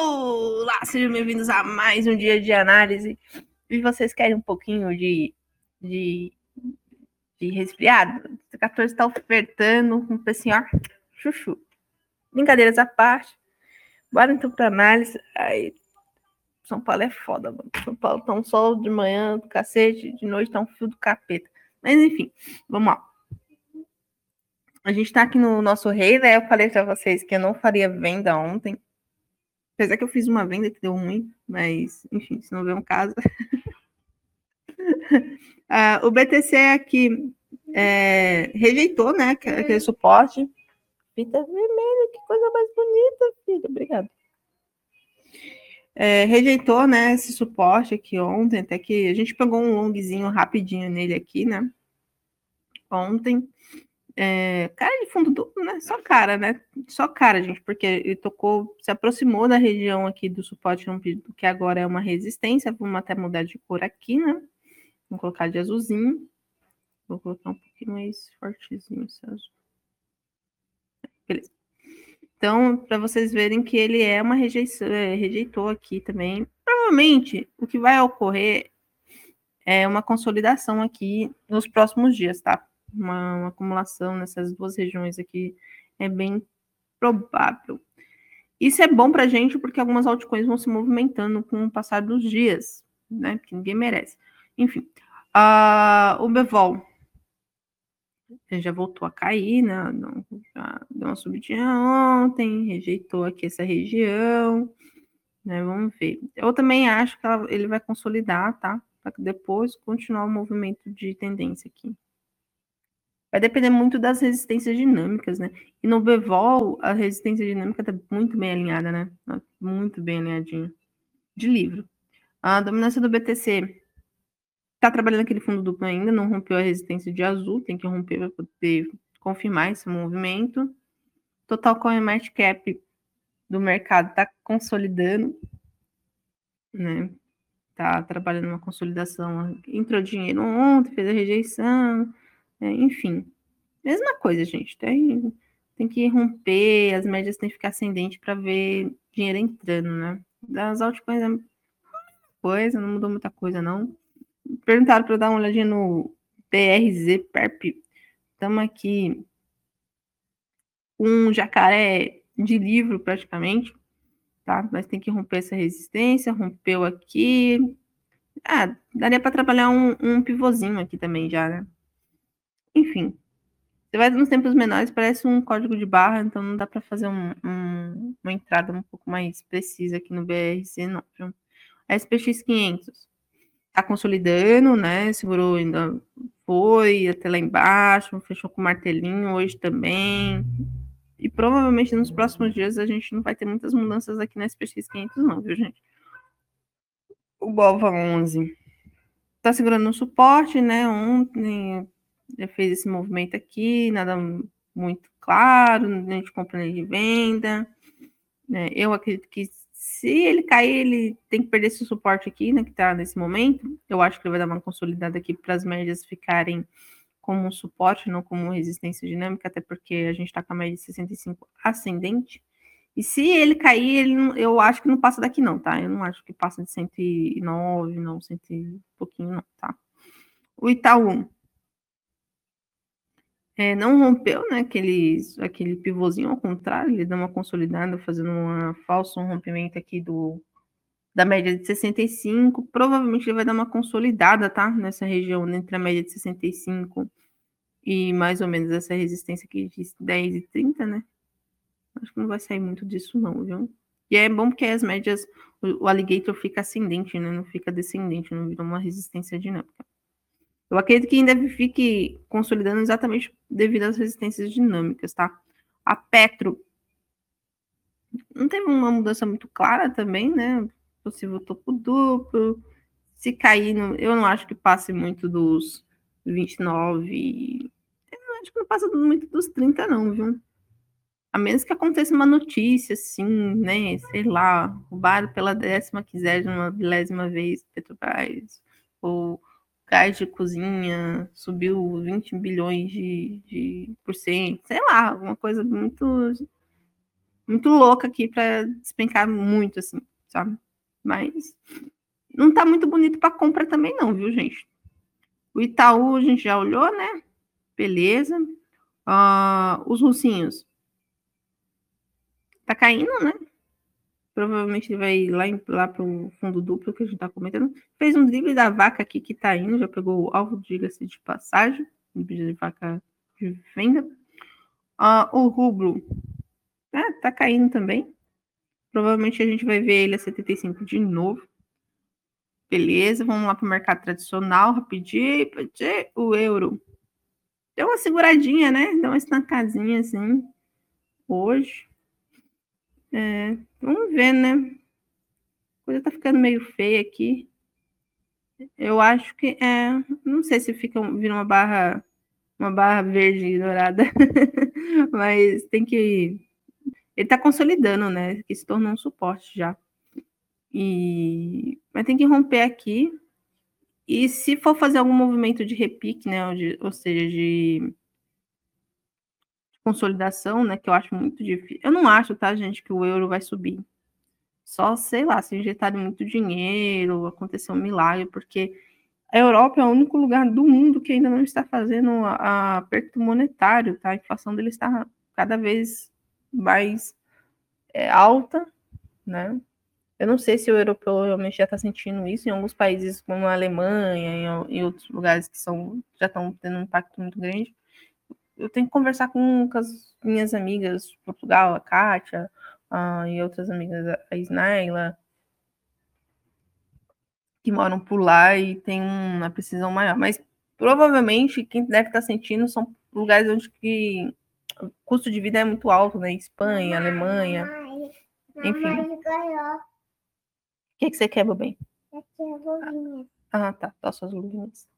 Olá, sejam bem-vindos a mais um dia de análise. E vocês querem um pouquinho de, de, de resfriado? O 14 está ofertando um precinho, ó, chuchu. Brincadeiras à parte. Bora então para análise. Aí, São Paulo é foda, mano. São Paulo tá um sol de manhã do cacete, de noite tá um fio do capeta. Mas enfim, vamos lá. A gente tá aqui no nosso rei, né? Eu falei para vocês que eu não faria venda ontem. Apesar que eu fiz uma venda que deu ruim, mas, enfim, se não vê um caso. uh, o BTC aqui é, rejeitou, né, aquele suporte. Fita vermelha, que coisa mais bonita, filho. Obrigada. É, rejeitou, né, esse suporte aqui ontem, até que a gente pegou um longzinho rapidinho nele aqui, né, ontem. É, cara fundo duplo, né? Só cara, né? Só cara, gente, porque ele tocou, se aproximou da região aqui do suporte rompido, que agora é uma resistência. Vamos até mudar de cor aqui, né? Vou colocar de azulzinho. Vou colocar um pouquinho mais fortezinho esse azul. Beleza. Então, para vocês verem que ele é uma rejeição, é, rejeitou aqui também. Provavelmente, o que vai ocorrer é uma consolidação aqui nos próximos dias, tá? Uma, uma acumulação nessas duas regiões aqui é bem provável. Isso é bom para a gente porque algumas altcoins vão se movimentando com o passar dos dias, né? Que ninguém merece. Enfim, uh, o Bevol já voltou a cair, né? Já deu uma subidinha ontem, rejeitou aqui essa região, né? Vamos ver. Eu também acho que ela, ele vai consolidar, tá? Para depois continuar o movimento de tendência aqui. Vai depender muito das resistências dinâmicas, né? E no Bevol, a resistência dinâmica está muito bem alinhada, né? Tá muito bem alinhadinha. De livro. A dominância do BTC está trabalhando aquele fundo duplo ainda, não rompeu a resistência de azul, tem que romper para poder confirmar esse movimento. Total Coin Market Cap do mercado está consolidando, né? Tá trabalhando uma consolidação. Entrou dinheiro ontem, fez a rejeição é, enfim, mesma coisa, gente. Tem, tem que romper, as médias têm que ficar ascendente para ver dinheiro entrando, né? Das altcoins é coisa, não mudou muita coisa, não. Perguntaram para dar uma olhadinha no PRZ PERP. Estamos aqui um jacaré de livro praticamente, tá? Mas tem que romper essa resistência, rompeu aqui. Ah, daria para trabalhar um, um pivôzinho aqui também já, né? Enfim, você vai nos tempos menores, parece um código de barra, então não dá para fazer um, um, uma entrada um pouco mais precisa aqui no BRC, não. SPX 500 está consolidando, né? Segurou ainda, foi até lá embaixo, fechou com martelinho hoje também. E provavelmente nos próximos dias a gente não vai ter muitas mudanças aqui na SPX 500, não, viu, gente? O Bova 11 está segurando no suporte, né? Ontem já fez esse movimento aqui, nada muito claro, nem de compra nem de venda. Né? Eu acredito que se ele cair, ele tem que perder esse suporte aqui, né, que está nesse momento. Eu acho que ele vai dar uma consolidada aqui para as médias ficarem como um suporte, não como resistência dinâmica, até porque a gente está com a média de 65 ascendente. E se ele cair, ele não, eu acho que não passa daqui não, tá? Eu não acho que passa de 109, não, 100 e pouquinho não, tá? O Itaú, é, não rompeu, né, aquele, aquele pivôzinho, ao contrário, ele deu uma consolidada, fazendo um falso rompimento aqui do, da média de 65, provavelmente ele vai dar uma consolidada, tá, nessa região, entre a média de 65 e mais ou menos essa resistência aqui de 10 e 30, né, acho que não vai sair muito disso não, viu? E é bom porque as médias, o, o alligator fica ascendente, né, não fica descendente, não vira uma resistência dinâmica. Eu acredito que ainda fique consolidando exatamente devido às resistências dinâmicas, tá? A Petro não teve uma mudança muito clara também, né? Possível topo duplo. Se cair, eu não acho que passe muito dos 29. Eu acho que não passa muito dos 30, não, viu? A menos que aconteça uma notícia, assim, né? Sei lá, roubaram pela décima quinzésima, milésima vez Petrobras. Ou gás de cozinha subiu 20 bilhões de, de por cento, sei lá, alguma coisa muito muito louca aqui para despencar muito, assim, sabe? Mas não tá muito bonito para compra também, não, viu, gente? O Itaú a gente já olhou, né? Beleza. Uh, os russinhos. Tá caindo, né? Provavelmente ele vai lá, lá pro fundo duplo que a gente tá comentando. Fez um drible da vaca aqui que tá indo, já pegou o alvo, diga-se de passagem. Drible de vaca de venda. Uh, o rublo ah, tá caindo também. Provavelmente a gente vai ver ele a 75 de novo. Beleza, vamos lá para o mercado tradicional, rapidinho. O euro. Deu uma seguradinha, né? Deu uma estancadinha assim. Hoje. É, vamos ver, né? A coisa tá ficando meio feia aqui. Eu acho que é. Não sei se fica vira uma barra. Uma barra verde e dourada. Mas tem que ele está consolidando, né? Que se tornou um suporte já. E mas tem que romper aqui. E se for fazer algum movimento de repique, né? Ou, de, ou seja, de consolidação, né? Que eu acho muito difícil. Eu não acho, tá, gente, que o euro vai subir. Só, sei lá, se injetarem muito dinheiro, acontecer um milagre, porque a Europa é o único lugar do mundo que ainda não está fazendo aperto monetário, tá? A inflação dele está cada vez mais é, alta, né? Eu não sei se o europeu realmente já está sentindo isso em alguns países como a Alemanha e outros lugares que são já estão tendo um impacto muito grande. Eu tenho que conversar com, com as minhas amigas de Portugal, a Kátia, uh, e outras amigas, a Snaila, que moram por lá e tem uma precisão maior. Mas provavelmente quem deve estar tá sentindo são lugares onde que o custo de vida é muito alto, né? Espanha, Alemanha. Enfim. O que, que você quer, bem? Eu quero luvinhas. Ah, tá. Dá suas luvinhas.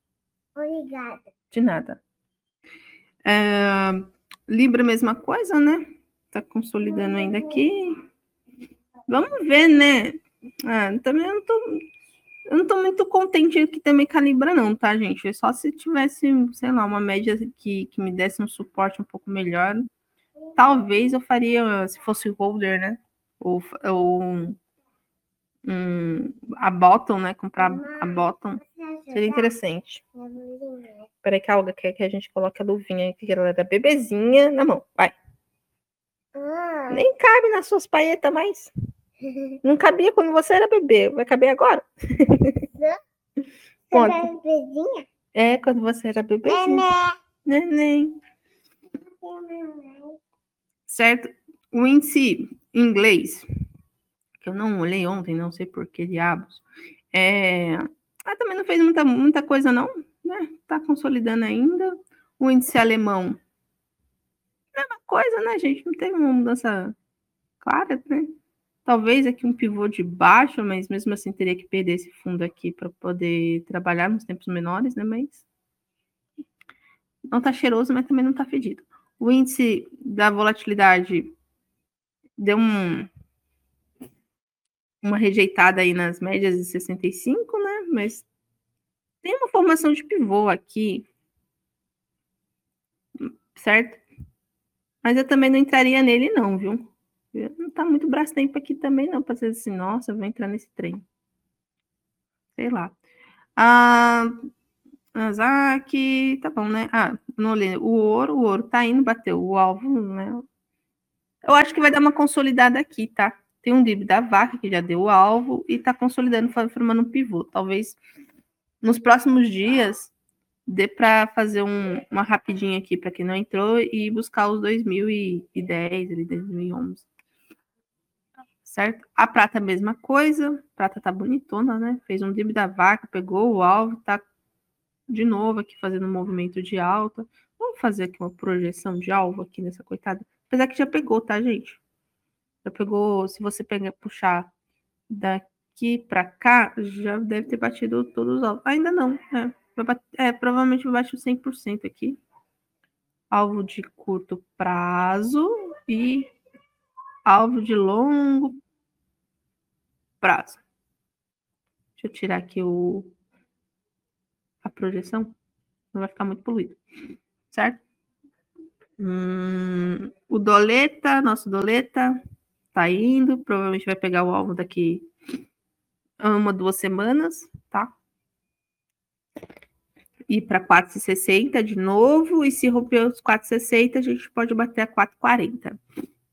Obrigada. De nada. É, Libra, mesma coisa, né? Tá consolidando ainda aqui. Vamos ver, né? Ah, também eu não tô eu não tô muito contente que também calibra, não, tá, gente? É só se tivesse, sei lá, uma média que, que me desse um suporte um pouco melhor. Talvez eu faria, se fosse holder, né? Ou, ou um, a bottom, né? Comprar a bottom. Seria interessante. Peraí que a Olga quer que a gente coloque a luvinha que ela era bebezinha na mão. Vai. Ah. Nem cabe nas suas paetas mais. Não cabia quando você era bebê. Vai caber agora? Você era bebezinha? É, quando você era bebezinha. Neném. Certo? O índice inglês, que eu não olhei ontem, não sei por que diabos. É... Ah, também não fez muita, muita coisa, não. Né? Tá consolidando ainda. O índice alemão. Mesma coisa, né, gente? Não teve uma mudança clara, né? Talvez aqui um pivô de baixo, mas mesmo assim teria que perder esse fundo aqui para poder trabalhar nos tempos menores, né? Mas não tá cheiroso, mas também não tá fedido. O índice da volatilidade deu um, uma rejeitada aí nas médias de 65, né? Mas tem uma formação de pivô aqui, certo? Mas eu também não entraria nele, não, viu? Não tá muito braço tempo aqui também, não, para dizer assim, nossa, vou entrar nesse trem. Sei lá. Ah, Azaki, tá bom, né? Ah, não olhei. O ouro, o ouro tá indo, bateu o alvo, né? Eu acho que vai dar uma consolidada aqui, tá? Tem um drible da vaca que já deu o alvo e tá consolidando, formando um pivô. Talvez nos próximos dias dê para fazer um, uma rapidinha aqui para quem não entrou e buscar os 2010, ali, 2011 certo? A prata, mesma coisa. A prata tá bonitona, né? Fez um drible da vaca, pegou o alvo, tá de novo aqui fazendo um movimento de alta. Vamos fazer aqui uma projeção de alvo aqui nessa coitada. Apesar que já pegou, tá, gente? Já pegou, se você pegar, puxar daqui para cá, já deve ter batido todos os alvos. Ainda não, né? É, provavelmente vai bater 100% aqui. Alvo de curto prazo e alvo de longo prazo. Deixa eu tirar aqui o, a projeção, não vai ficar muito poluído, certo? Hum, o doleta, nosso doleta, tá indo. Provavelmente vai pegar o alvo daqui uma, duas semanas, tá? Ir para 4,60 de novo. E se romper os 4,60, a gente pode bater a 4,40.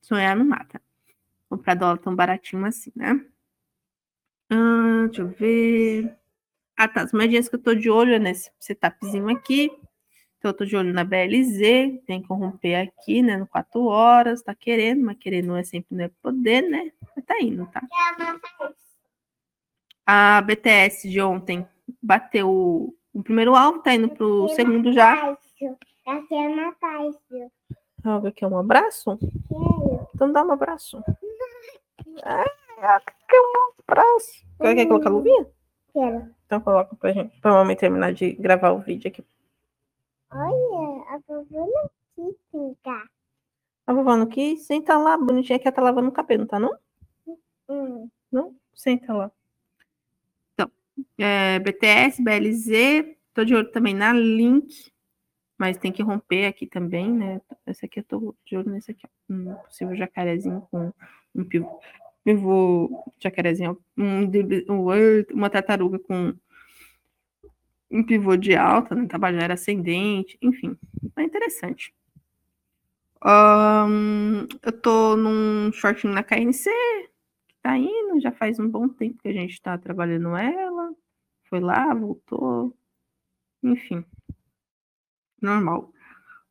Sonhar não mata. Comprar dólar tão baratinho assim, né? Ah, deixa eu ver. Ah, tá. As moedinhas que eu tô de olho é nesse setupzinho aqui. Então, eu tô de olho na BLZ, tem que romper aqui, né, no 4 horas, tá querendo, mas querer não é sempre não é poder, né? Mas tá indo, tá? A BTS de ontem bateu o primeiro alvo, tá indo pro segundo já. Quero matar isso. Algo aqui é um abraço? Quero. Então dá um abraço. É, quer um abraço. Quer colocar a luvinha? Quero. Então coloca pra gente, pra mamãe terminar de gravar o vídeo aqui. Olha, a vovó não quis brincar. A vovó não quis? Senta lá, bonitinha, que ela tá lavando o cabelo, não tá não? Hum. Não? Senta lá. É, BTS, BLZ, tô de olho também na Link, mas tem que romper aqui também, né? Esse aqui eu tô de olho nesse aqui. Um possível jacarezinho com um pivô, pivô jacarezinho, um, um uma tartaruga com um pivô de alta, né? Ascendente, enfim, é interessante. Ahn, eu tô num shortinho na KNC, que tá indo, já faz um bom tempo que a gente tá trabalhando ela. Foi lá, voltou. Enfim. Normal.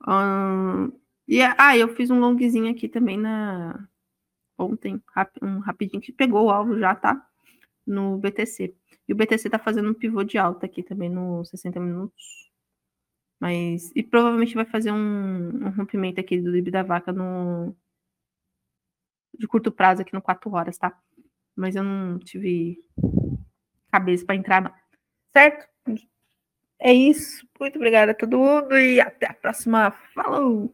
Ahn, e, ah, eu fiz um longzinho aqui também na. Ontem, um rapidinho que pegou o alvo já, tá? No BTC. E o BTC tá fazendo um pivô de alta aqui também no 60 minutos. Mas. E provavelmente vai fazer um, um rompimento aqui do lib da vaca no. De curto prazo aqui no 4 horas, tá? Mas eu não tive cabeça para entrar, não. Certo? É isso. Muito obrigada a todo mundo e até a próxima. Falou!